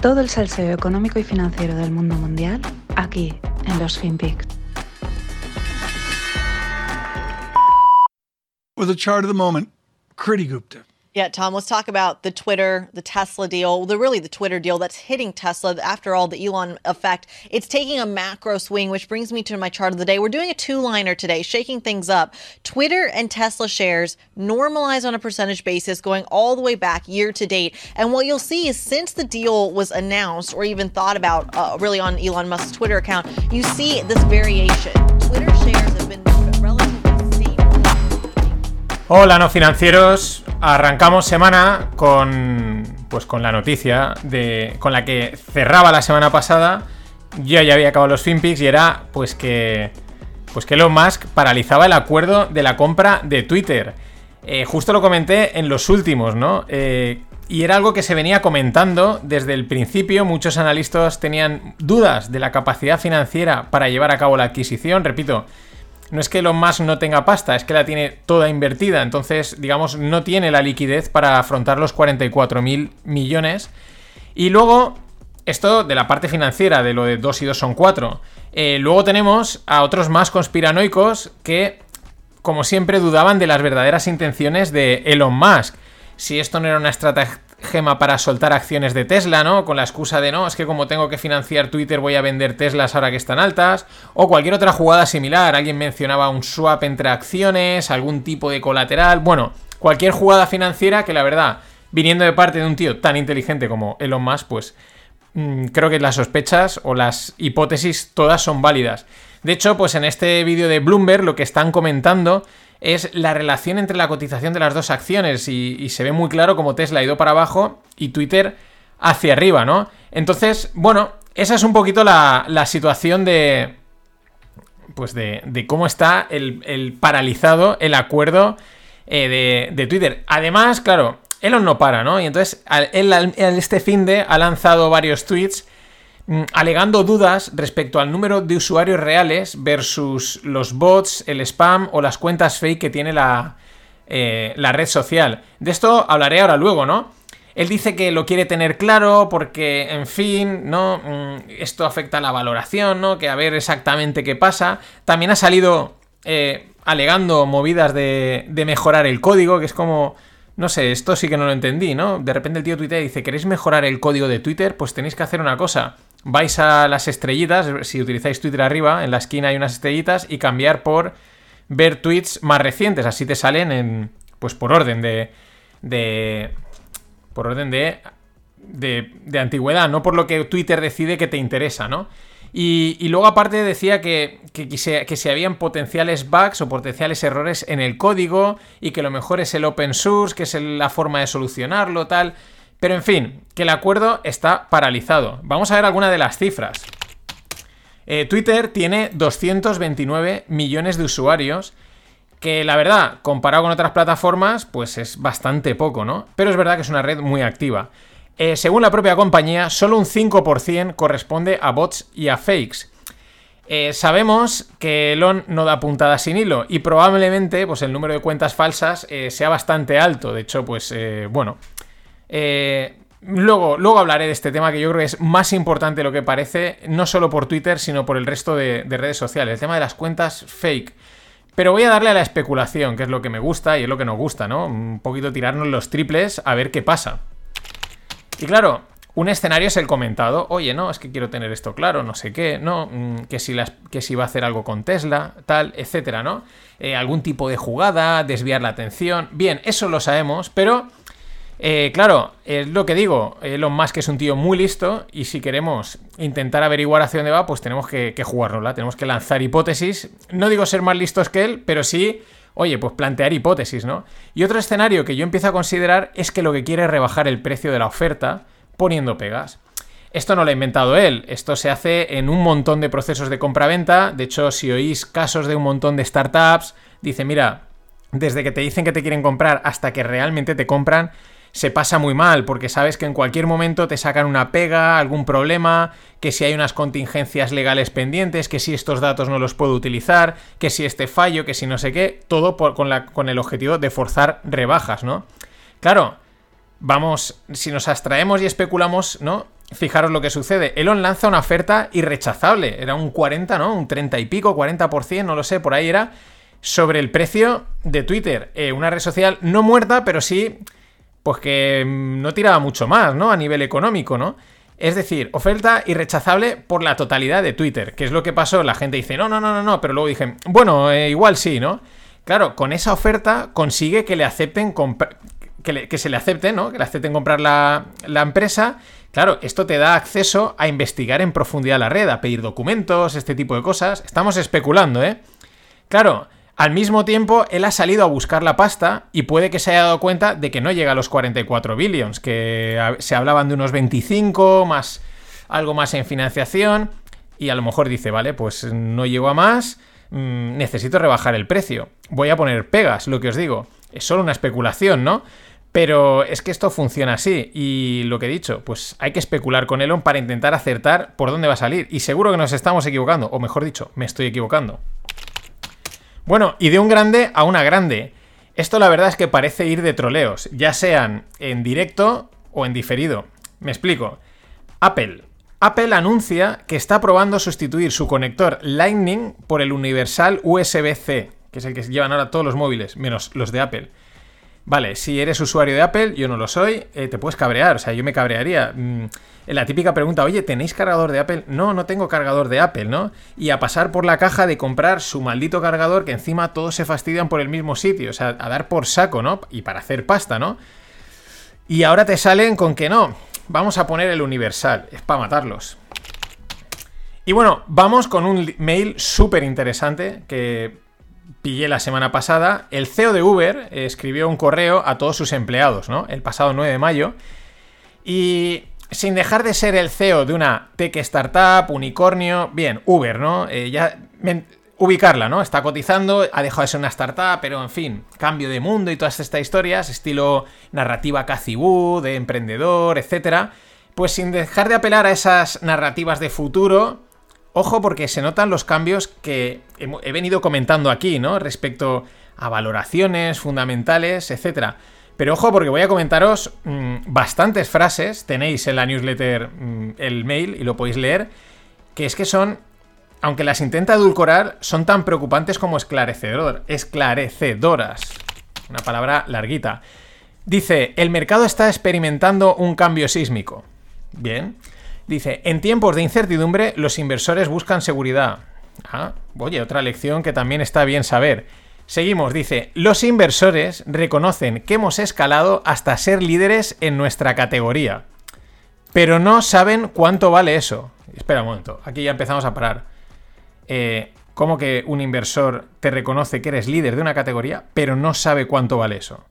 Todo el salseo económico y financiero del mundo mundial aquí en los FinPix. With a chart of the moment, Gupta. Yeah, Tom, let's talk about the Twitter, the Tesla deal, the really the Twitter deal that's hitting Tesla. After all, the Elon effect, it's taking a macro swing, which brings me to my chart of the day. We're doing a two-liner today, shaking things up. Twitter and Tesla shares normalize on a percentage basis, going all the way back year to date. And what you'll see is since the deal was announced or even thought about, uh, really on Elon Musk's Twitter account, you see this variation. Hola, no financieros. Arrancamos semana con pues con la noticia de con la que cerraba la semana pasada. Yo ya había acabado los FinPix y era pues que pues que Elon Musk paralizaba el acuerdo de la compra de Twitter. Eh, justo lo comenté en los últimos, ¿no? Eh, y era algo que se venía comentando desde el principio. Muchos analistas tenían dudas de la capacidad financiera para llevar a cabo la adquisición. Repito, no es que Elon Musk no tenga pasta, es que la tiene toda invertida. Entonces, digamos, no tiene la liquidez para afrontar los 44 mil millones. Y luego, esto de la parte financiera, de lo de 2 y 2 son 4. Eh, luego tenemos a otros más conspiranoicos que, como siempre, dudaban de las verdaderas intenciones de Elon Musk. Si esto no era una estrategia Gema para soltar acciones de Tesla, ¿no? Con la excusa de no, es que como tengo que financiar Twitter voy a vender Teslas ahora que están altas. O cualquier otra jugada similar. Alguien mencionaba un swap entre acciones, algún tipo de colateral. Bueno, cualquier jugada financiera que la verdad, viniendo de parte de un tío tan inteligente como Elon Musk, pues mm, creo que las sospechas o las hipótesis todas son válidas. De hecho, pues en este vídeo de Bloomberg lo que están comentando es la relación entre la cotización de las dos acciones y, se ve muy claro como Tesla ha ido para abajo y Twitter hacia arriba, ¿no? Entonces, bueno, esa es un poquito la, situación de... Pues de, cómo está el, paralizado el acuerdo eh, de, Twitter. Además, claro, Elon no para, ¿no? Y entonces, él, este fin de ha lanzado varios tweets alegando dudas respecto al número de usuarios reales versus los bots, el spam o las cuentas fake que tiene la, eh, la red social. De esto hablaré ahora luego, ¿no? Él dice que lo quiere tener claro porque, en fin, ¿no? Mm, esto afecta a la valoración, ¿no? Que a ver exactamente qué pasa. También ha salido eh, alegando movidas de, de mejorar el código, que es como... No sé, esto sí que no lo entendí, ¿no? De repente el tío Twitter dice, ¿queréis mejorar el código de Twitter? Pues tenéis que hacer una cosa vais a las estrellitas, si utilizáis Twitter arriba, en la esquina hay unas estrellitas y cambiar por ver tweets más recientes, así te salen en pues por orden de de por orden de de, de antigüedad, no por lo que Twitter decide que te interesa, ¿no? Y, luego aparte decía que, que, que, se, que si habían potenciales bugs o potenciales errores en el código y que lo mejor es el open source, que es la forma de solucionarlo, tal. Pero en fin, que el acuerdo está paralizado. Vamos a ver alguna de las cifras. Eh, Twitter tiene 229 millones de usuarios, que la verdad, comparado con otras plataformas, pues es bastante poco, ¿no? Pero es verdad que es una red muy activa. Eh, según la propia compañía, solo un 5% corresponde a bots y a fakes. Eh, sabemos que Elon no da puntada sin hilo y probablemente pues, el número de cuentas falsas sea bastante alto. De hecho, pues bueno, eh, luego, luego hablaré de este tema que yo creo que es más importante de lo que parece, no solo por Twitter, sino por el resto de, redes sociales. El tema de las cuentas fake. Pero voy a darle a la especulación, que es lo que me gusta y es lo que nos gusta, ¿no? Un poquito tirarnos los triples a ver qué pasa. Y claro, un escenario es el comentado, oye, no, es que quiero tener esto claro, no sé qué, no, mm, que si, las, que si va a hacer algo con Tesla, tal, etcétera, ¿no? Eh, algún tipo de jugada, desviar la atención. Bien, eso lo sabemos, pero eh, claro, es lo que digo, Elon Musk es un tío muy listo y si queremos intentar averiguar hacia dónde va, pues tenemos que, que jugárnosla, tenemos que lanzar hipótesis. No digo ser más listos que él, pero sí, oye, pues plantear hipótesis, ¿no? Y otro escenario que yo empiezo a considerar es que lo que quiere es rebajar el precio de la oferta poniendo pegas. Esto no lo ha inventado él, esto se hace en un montón de procesos de compra-venta. De hecho, si oís casos de un montón de startups, dice, mira, desde que te dicen que te quieren comprar hasta que realmente te compran, se pasa muy mal, porque sabes que en cualquier momento te sacan una pega, algún problema, que si hay unas contingencias legales pendientes, que si estos datos no los puedo utilizar, que si este fallo, que si no sé qué, todo con, la, con el objetivo de forzar rebajas, ¿no? Claro, vamos, si nos abstraemos y especulamos, ¿no? fijaros lo que sucede. Elon lanza una oferta irrechazable. Era un 40, ¿no? Un 30 y pico, 40%, no lo sé, por ahí era. Sobre el precio de Twitter. Eh, una red social no muerta, pero sí. Pues que mm, no tiraba mucho más, ¿no? A nivel económico, ¿no? Es decir, oferta irrechazable por la totalidad de Twitter. Que es lo que pasó. La gente dice, no, no, no, no, no. Pero luego dije, bueno, eh, igual sí, ¿no? Claro, con esa oferta consigue que le acepten que, que, se le acepten, ¿no? Que le acepten comprar la, la empresa Claro, esto te da acceso a investigar en profundidad la red, a pedir documentos, este tipo de cosas. Estamos especulando, ¿eh? Claro, al mismo tiempo él ha salido a buscar la pasta y puede que se haya dado cuenta de que no llega a los 44 billions, que se hablaban de unos 25, más algo más en financiación, y a lo mejor dice, vale, pues no llego a más, mm, necesito rebajar el precio. Voy a poner pegas, lo que os digo. Es solo una especulación, ¿no? Pero es que esto funciona así y lo que he dicho, pues hay que especular con Elon para intentar acertar por dónde va a salir. Y seguro que nos estamos equivocando, o mejor dicho, me estoy equivocando. Bueno, y de un grande a una grande. Esto la verdad es que parece ir de troleos, ya sean en directo o en diferido. Me explico. Apple. Apple anuncia que está probando sustituir su conector Lightning por el universal USB-C, que es el que llevan ahora todos los móviles, menos los de Apple. Vale, si eres usuario de Apple, yo no lo soy, eh, te puedes cabrear, o sea, yo me cabrearía. Mm, la típica pregunta, oye, ¿tenéis cargador de Apple? No, no tengo cargador de Apple, ¿no? Y a pasar por la caja de comprar su maldito cargador que encima todos se fastidian por el mismo sitio, o sea, a dar por saco, ¿no? Y para hacer pasta, ¿no? Y ahora te salen con que no, vamos a poner el universal, es para matarlos. Y bueno, vamos con un mail súper interesante que pillé la semana pasada, el CEO de Uber escribió un correo a todos sus empleados, ¿no? El pasado 9 de mayo. Y sin dejar de ser el CEO de una tech startup, unicornio, bien, Uber, ¿no? Eh, ya ubicarla, ¿no? Está cotizando, ha dejado de ser una startup, pero en fin, cambio de mundo y todas estas historias, estilo narrativa Cathy de emprendedor, etcétera. Pues sin dejar de apelar a esas narrativas de futuro, Ojo porque se notan los cambios que he venido comentando aquí, ¿no? Respecto a valoraciones fundamentales, etc. Pero ojo porque voy a comentaros mm, bastantes frases, tenéis en la newsletter mm, el mail y lo podéis leer, que es que son, aunque las intenta edulcorar, son tan preocupantes como esclarecedor, esclarecedoras. Una palabra larguita. Dice, el mercado está experimentando un cambio sísmico. Bien. Dice, en tiempos de incertidumbre los inversores buscan seguridad. Ah, oye, otra lección que también está bien saber. Seguimos, dice, los inversores reconocen que hemos escalado hasta ser líderes en nuestra categoría, pero no saben cuánto vale eso. Espera un momento, aquí ya empezamos a parar. Eh, ¿Cómo que un inversor te reconoce que eres líder de una categoría, pero no sabe cuánto vale eso?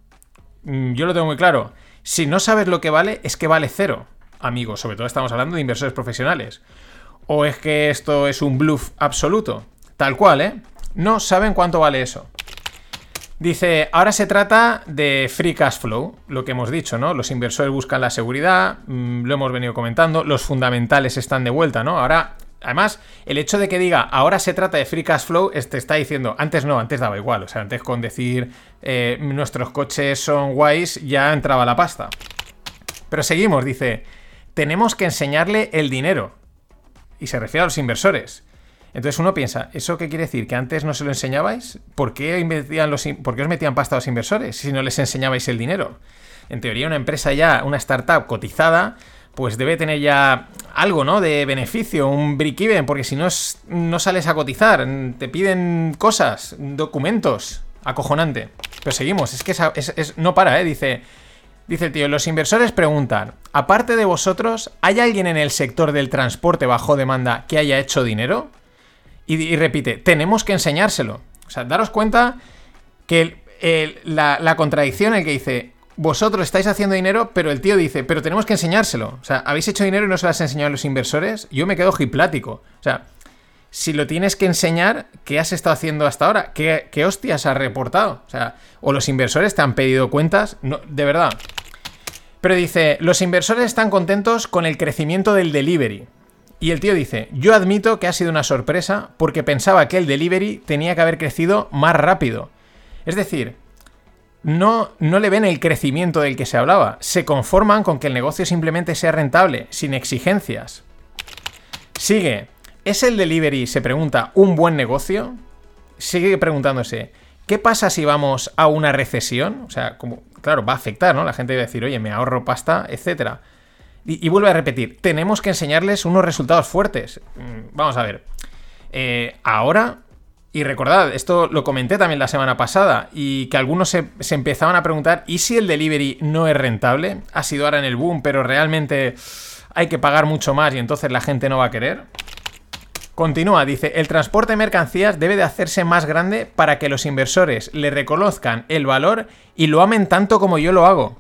Mm, yo lo tengo muy claro. Si no sabes lo que vale, es que vale cero amigos, sobre todo estamos hablando de inversores profesionales. ¿O es que esto es un bluff absoluto? Tal cual, ¿eh? No saben cuánto vale eso. Dice, ahora se trata de free cash flow, lo que hemos dicho, ¿no? Los inversores buscan la seguridad, mm, lo hemos venido comentando, los fundamentales están de vuelta, ¿no? Ahora, además, el hecho de que diga, ahora se trata de free cash flow, te está diciendo, antes no, antes daba igual, o sea, antes con decir, eh, nuestros coches son guays, ya entraba la pasta. Pero seguimos, dice, tenemos que enseñarle el dinero. Y se refiere a los inversores. Entonces uno piensa, ¿eso qué quiere decir? ¿Que antes no se lo enseñabais? ¿Por qué, los, ¿Por qué os metían pasta a los inversores si no les enseñabais el dinero? En teoría una empresa ya, una startup cotizada, pues debe tener ya algo, ¿no? De beneficio, un break-even, porque si no, no sales a cotizar, te piden cosas, documentos, acojonante. Pero seguimos, es que no para, ¿eh? Dice, Dice el tío, los inversores preguntan, aparte de vosotros, ¿hay alguien en el sector del transporte bajo demanda que haya hecho dinero? Y, repite, tenemos que enseñárselo. O sea, daros cuenta que la, contradicción en el que dice, vosotros estáis haciendo dinero, pero el tío dice, pero tenemos que enseñárselo. O sea, habéis hecho dinero y no se lo has enseñado a los inversores. Yo me quedo hiplático. O sea, si lo tienes que enseñar, ¿qué has estado haciendo hasta ahora? ¿Qué, hostias has reportado? O sea, o los inversores te han pedido cuentas. No, de verdad. Pero dice, los inversores están contentos con el crecimiento del delivery. Y el tío dice, yo admito que ha sido una sorpresa porque pensaba que el delivery tenía que haber crecido más rápido. Es decir, no, no le ven el crecimiento del que se hablaba. Se conforman con que el negocio simplemente sea rentable, sin exigencias. Sigue. ¿Es el delivery, se pregunta, un buen negocio? Sigue preguntándose, ¿qué pasa si vamos a una recesión? O sea, como, claro, va a afectar, ¿no? La gente va a decir, oye, me ahorro pasta, etcétera. Y, vuelve a repetir, tenemos que enseñarles unos resultados fuertes. Mm, vamos a ver. Eh, ahora, y recordad, esto lo comenté también la semana pasada, y que algunos se, se, empezaban a preguntar, ¿y si el delivery no es rentable? Ha sido ahora en el boom, pero realmente hay que pagar mucho más y entonces la gente no va a querer. Continúa, dice, el transporte de mercancías debe de hacerse más grande para que los inversores le reconozcan el valor y lo amen tanto como yo lo hago.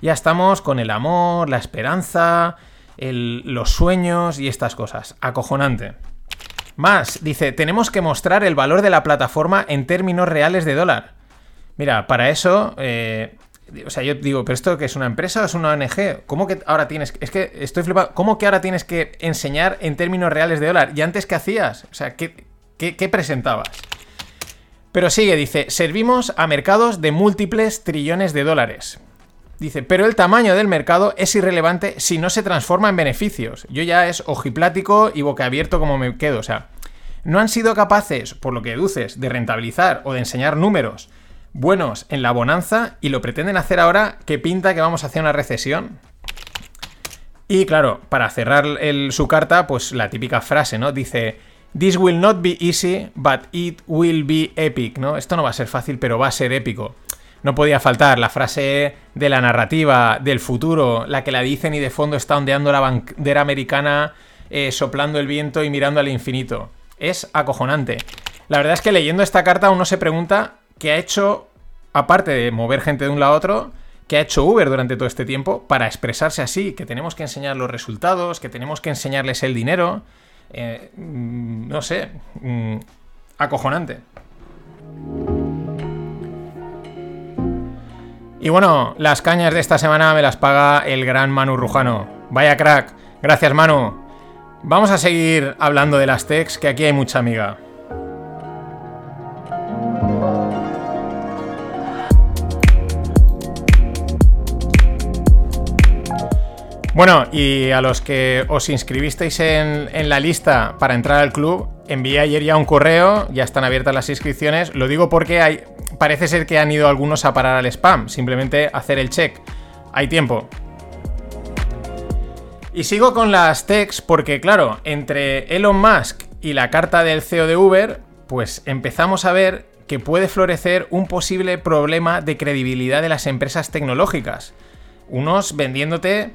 Ya estamos con el amor, la esperanza, los sueños y estas cosas. Acojonante. Más, dice, tenemos que mostrar el valor de la plataforma en términos reales de dólar. Mira, para eso, eh, o sea, yo digo, ¿pero esto que es una empresa o es una ONG? ¿Cómo que ahora tienes, es que estoy flipado, ¿cómo que ahora tienes que enseñar en términos reales de dólar? ¿Y antes qué hacías? O sea, ¿qué, qué, presentabas? Pero sigue, dice, servimos a mercados de múltiples trillones de dólares. Dice, pero el tamaño del mercado es irrelevante si no se transforma en beneficios. Yo ya es ojiplático y boquiabierto como me quedo. O sea, no han sido capaces, por lo que deduces, de rentabilizar o de enseñar números buenos en la bonanza y lo pretenden hacer ahora que pinta que vamos a hacer una recesión. Y claro, para cerrar su carta, pues la típica frase, ¿no? Dice, This will not be easy, but it will be epic, ¿no? Esto no va a ser fácil, pero va a ser épico no podía faltar la frase de la narrativa del futuro, la que la dicen y de fondo está ondeando la bandera americana, eh, soplando el viento y mirando al infinito. Es acojonante. La verdad es que leyendo esta carta uno se pregunta qué ha hecho, aparte de mover gente de un lado a otro, qué ha hecho Uber durante todo este tiempo para expresarse así, que tenemos que enseñar los resultados, que tenemos que enseñarles el dinero. Eh, mm, no sé, mm, acojonante. Y bueno, las cañas de esta semana me las paga el gran Manu Rujano. Vaya crack. Gracias, Manu. Vamos a seguir hablando de las techs, que aquí hay mucha amiga. Bueno, y a los que os inscribisteis en, la lista para entrar al club, envié ayer ya un correo, ya están abiertas las inscripciones. Lo digo porque hay, parece ser que han ido algunos a parar al spam, simplemente hacer el check. Hay tiempo. Y sigo con las techs porque, claro, entre Elon Musk y la carta del CEO de Uber, pues empezamos a ver que puede florecer un posible problema de credibilidad de las empresas tecnológicas. Unos vendiéndote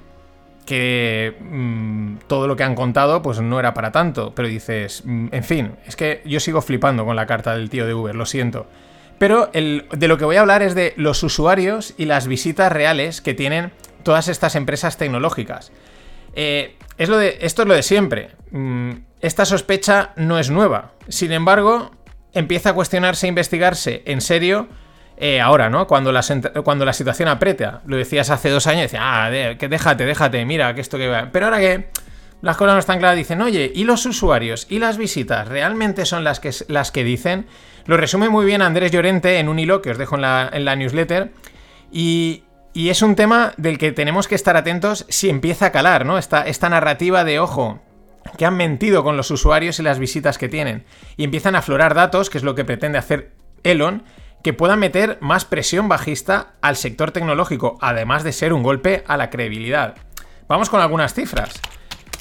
que mm, todo lo que han contado pues no era para tanto, pero dices, mm, en fin, es que yo sigo flipando con la carta del tío de Uber, lo siento. Pero de lo que voy a hablar es de los usuarios y las visitas reales que tienen todas estas empresas tecnológicas. Eh, es lo de, esto es lo de siempre. Mm, esta sospecha no es nueva. Sin embargo, empieza a cuestionarse e investigarse en serio eh, ahora, ¿no? Cuando la, situación aprieta. Lo decías hace dos años, decías, ah, que déjate, déjate, mira, que esto que va. Pero ahora que las cosas no están claras, dicen, oye, ¿y los usuarios y las visitas realmente son las que, las que dicen? Lo resume muy bien Andrés Llorente en un hilo que os dejo en la, newsletter. Y, es un tema del que tenemos que estar atentos si empieza a calar, ¿no? Esta narrativa de ojo, que han mentido con los usuarios y las visitas que tienen. Y empiezan a aflorar datos, que es lo que pretende hacer Elon, que puedan meter más presión bajista al sector tecnológico, además de ser un golpe a la credibilidad. Vamos con algunas cifras.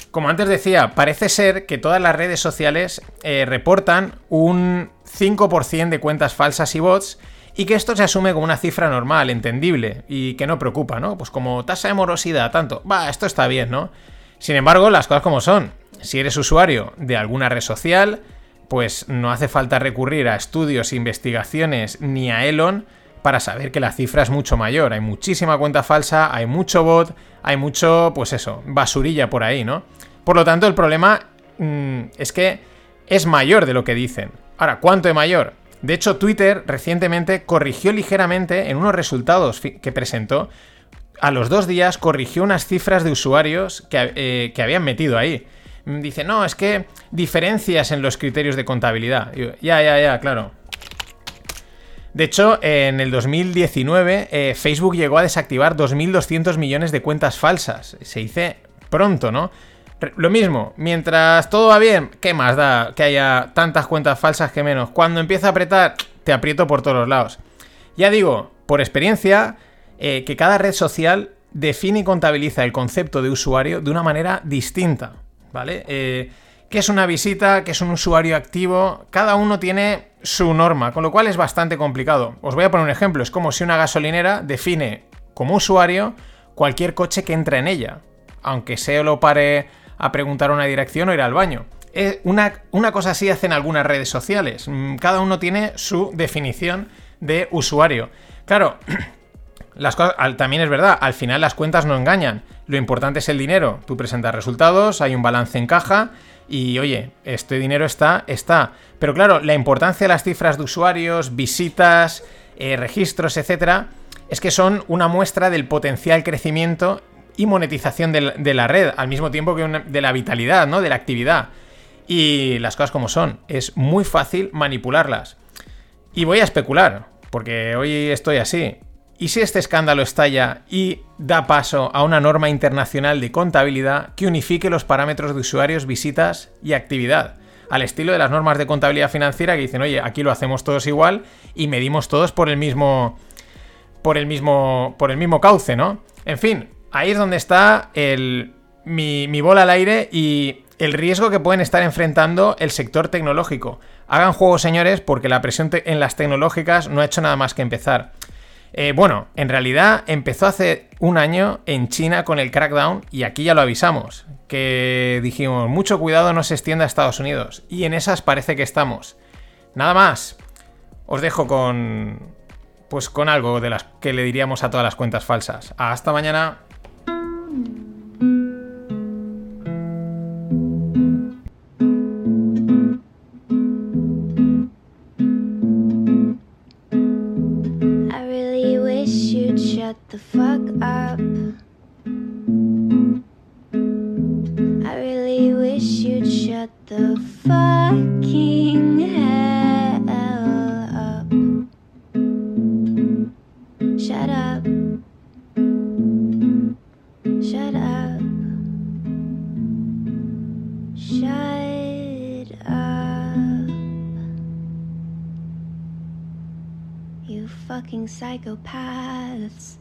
Como antes decía, parece ser que todas las redes sociales eh, reportan un 5% de cuentas falsas y bots y que esto se asume como una cifra normal, entendible y que no preocupa, ¿no? Pues como tasa de morosidad, tanto, va, esto está bien, ¿no? Sin embargo, las cosas como son. Si eres usuario de alguna red social, pues no hace falta recurrir a estudios, investigaciones ni a Elon para saber que la cifra es mucho mayor. Hay muchísima cuenta falsa, hay mucho bot, hay mucho, pues eso, basurilla por ahí, ¿no? Por lo tanto, el problema mm, es que es mayor de lo que dicen. Ahora, ¿cuánto es mayor? De hecho, Twitter recientemente corrigió ligeramente en unos resultados que presentó. A los dos días corrigió unas cifras de usuarios que, eh, que habían metido ahí. Dice, no, es que diferencias en los criterios de contabilidad. ya, ya, ya, claro. De hecho, en el 2019 eh, Facebook llegó a desactivar 2.200 millones de cuentas falsas. Se dice pronto, ¿no? Lo mismo, mientras todo va bien, ¿qué más da que haya tantas cuentas falsas que menos? Cuando empieza a apretar, te aprieto por todos lados. Ya digo, por experiencia, eh, que cada red social define y contabiliza el concepto de usuario de una manera distinta, ¿vale? Eh, ¿Qué es una visita? ¿Qué es un usuario activo? Cada uno tiene su norma, con lo cual es bastante complicado. Os voy a poner un ejemplo, es como si una gasolinera define como usuario cualquier coche que entra en ella, aunque sea lo pare a preguntar una dirección o ir al baño. Eh, una, una cosa así hacen algunas redes sociales. Mm, cada uno tiene su definición de usuario. Claro, las también es verdad, al final las cuentas no engañan. Lo importante es el dinero. Tú presentas resultados, hay un balance en caja y oye, este dinero está, está. Pero claro, la importancia de las cifras de usuarios, visitas, eh, registros, etcétera, es que son una muestra del potencial crecimiento y monetización de la, red, al mismo tiempo que de la vitalidad, ¿no? De la actividad. Y las cosas como son, es muy fácil manipularlas. Y voy a especular, porque hoy estoy así. ¿Y si este escándalo estalla y da paso a una norma internacional de contabilidad que unifique los parámetros de usuarios, visitas y actividad? Al estilo de las normas de contabilidad financiera que dicen, oye, aquí lo hacemos todos igual y medimos todos por el mismo. por el mismo. por el mismo cauce, ¿no? En fin, ahí es donde está el, mi, mi bola al aire y el riesgo que pueden estar enfrentando el sector tecnológico. Hagan juego, señores, porque la presión en las tecnológicas no ha hecho nada más que empezar. Eh, bueno, en realidad empezó hace un año en China con el crackdown y aquí ya lo avisamos, que dijimos, mucho cuidado no se extienda a Estados Unidos. Y en esas parece que estamos. Nada más. Os dejo con... Pues con algo de las que le diríamos a todas las cuentas falsas. Hasta mañana. The fuck up. I really wish you'd shut the fucking psychopaths.